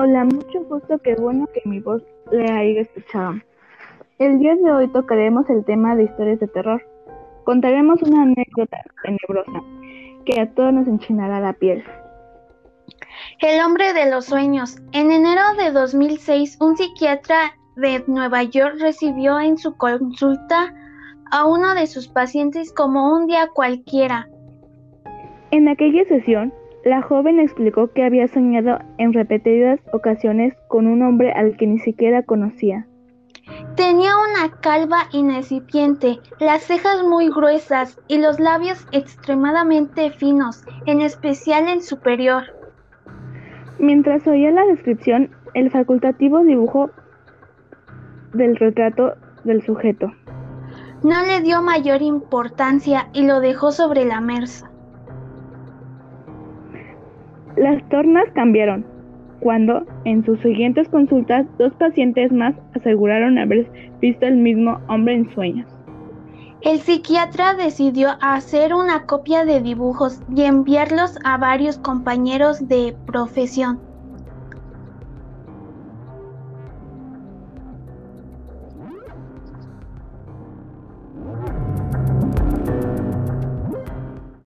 Hola, mucho gusto, qué bueno que mi voz le haya escuchado. El día de hoy tocaremos el tema de historias de terror. Contaremos una anécdota tenebrosa que a todos nos enchinará la piel. El hombre de los sueños. En enero de 2006, un psiquiatra de Nueva York recibió en su consulta a uno de sus pacientes como un día cualquiera. En aquella sesión, la joven explicó que había soñado en repetidas ocasiones con un hombre al que ni siquiera conocía. Tenía una calva incipiente, las cejas muy gruesas y los labios extremadamente finos, en especial el superior. Mientras oía la descripción, el facultativo dibujó del retrato del sujeto. No le dio mayor importancia y lo dejó sobre la mesa. Las tornas cambiaron cuando, en sus siguientes consultas, dos pacientes más aseguraron haber visto el mismo hombre en sueños. El psiquiatra decidió hacer una copia de dibujos y enviarlos a varios compañeros de profesión.